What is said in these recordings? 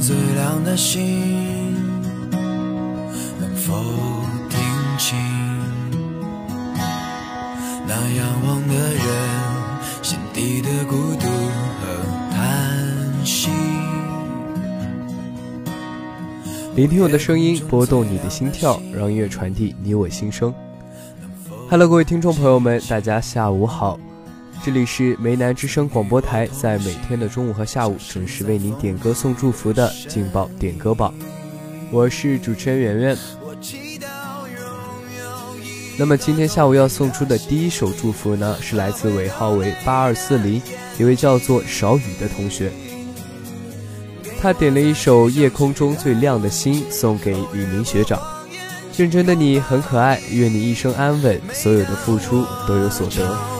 最亮的星，能否听清那仰望的人心底的孤独和叹息？聆听我的声音，拨动你的心跳，让音乐传递你我心声。Hello，各位听众朋友们，大家下午好。这里是梅南之声广播台，在每天的中午和下午准时为您点歌送祝福的劲爆点歌榜，我是主持人圆圆。那么今天下午要送出的第一首祝福呢，是来自尾号为八二四零一位叫做少雨的同学，他点了一首《夜空中最亮的星》送给李明学长。认真的你很可爱，愿你一生安稳，所有的付出都有所得。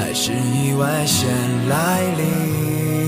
还是意外先来临，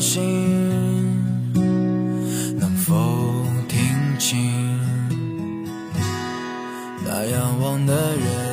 心，能否听清那仰望的人？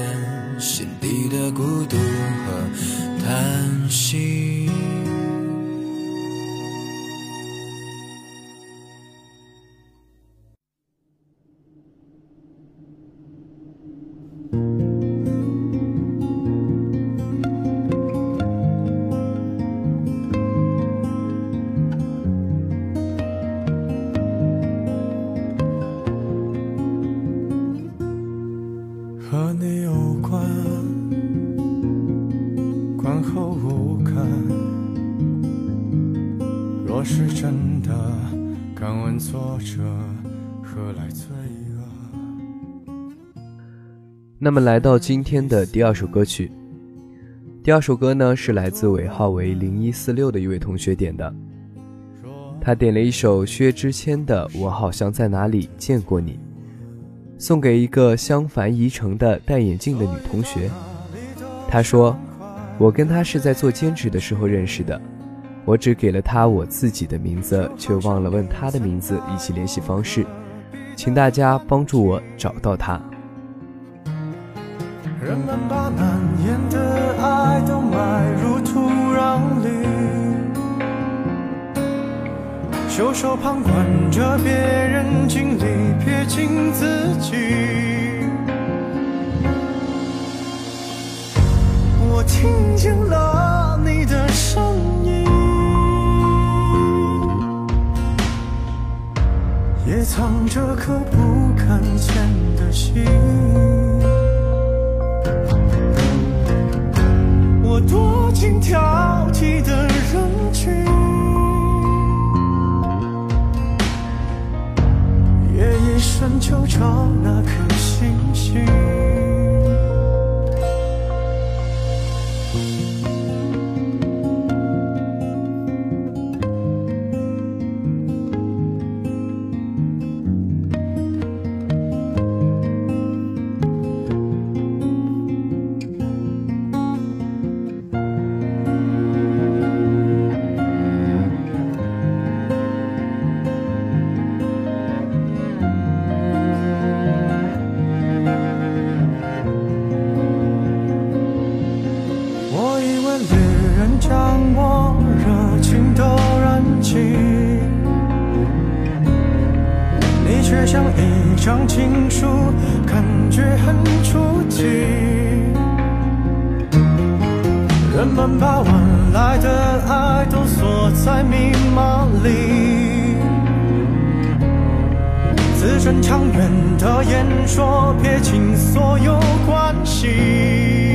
那么来到今天的第二首歌曲，第二首歌呢是来自尾号为零一四六的一位同学点的，他点了一首薛之谦的《我好像在哪里见过你》，送给一个相反宜城的戴眼镜的女同学。他说：“我跟她是在做兼职的时候认识的。”我只给了他我自己的名字，却忘了问他的名字以及联系方式，请大家帮助我找到他。人们把难言的爱都埋入土壤里，袖手旁观着别人经历，撇清自己。我听见了你的声也藏着颗不敢见的心。我躲进挑剔的人群，夜夜深就找那颗星星。将我热情都燃尽你却像一张情书感觉很初级。人们把晚来的爱都锁在密码里。字正腔圆的演说撇清所有关系。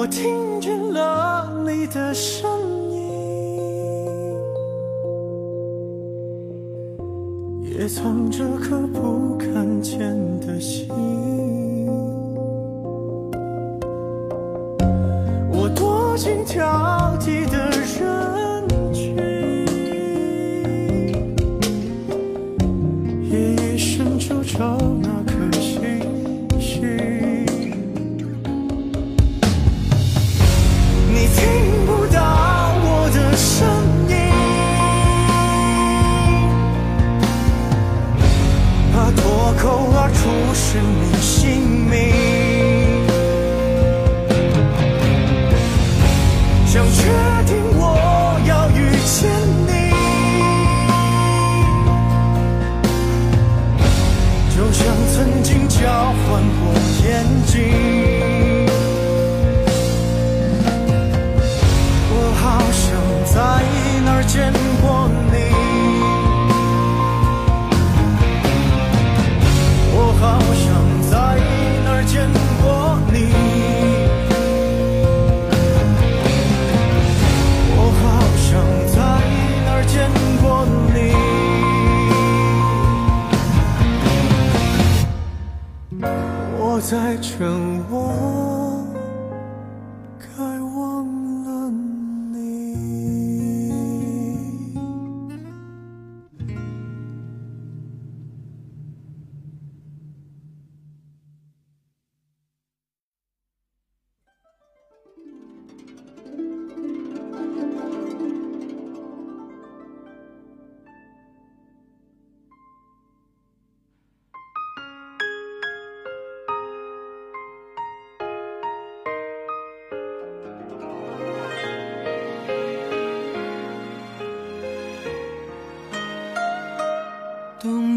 我听见了你的声音，也藏着颗不敢见的心。我躲进挑剔的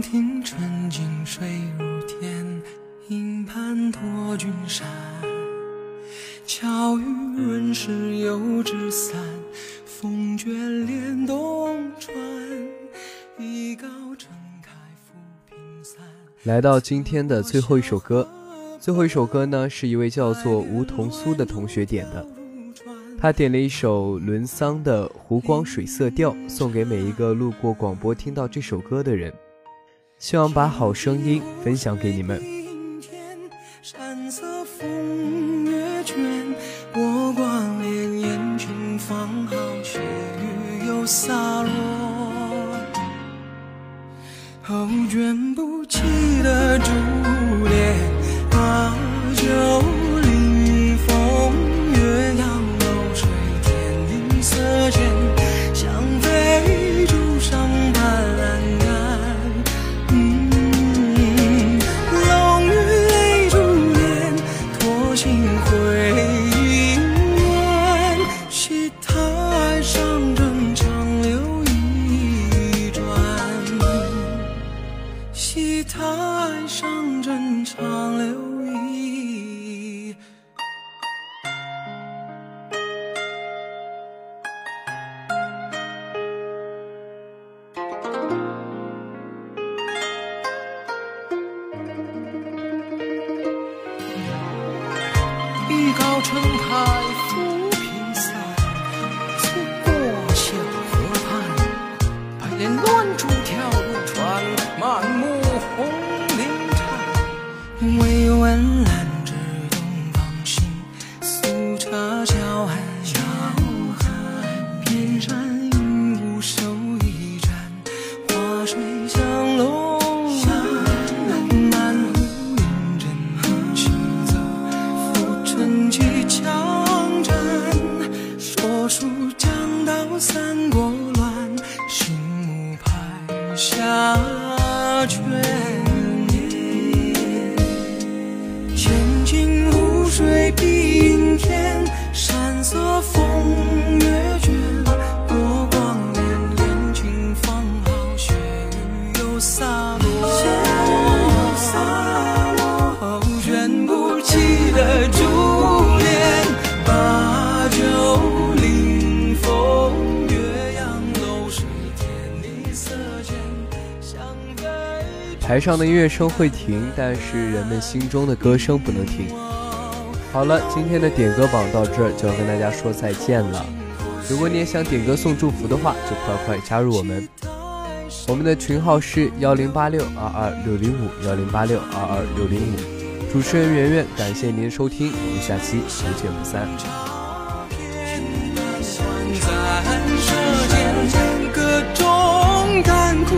听春景水如天，影盘托君山。巧语润湿油纸伞，风卷帘东川。一篙撑开浮萍散。来到今天的最后一首歌，最后一首歌呢，是一位叫做吴桐苏的同学点的，他点了一首伦桑的《湖光水色调》，送给每一个路过广播听到这首歌的人，希望把好声音分享给你们。山色风月卷，不起的珠帘，小城台浮萍散，走过小河畔，百莲乱珠跳入船，满目红菱颤。未闻的珠帘，把酒临风，岳阳楼水，天地色间，香飞。台上的音乐声会停，但是人们心中的歌声不能停。好了，今天的点歌榜到这儿就要跟大家说再见了。如果你也想点歌送祝福的话，就快快加入我们。我们的群号是幺零八六二二六零五幺零八六二二六零五。主持人圆圆，感谢您的收听，我们下期不见不散。各种甘苦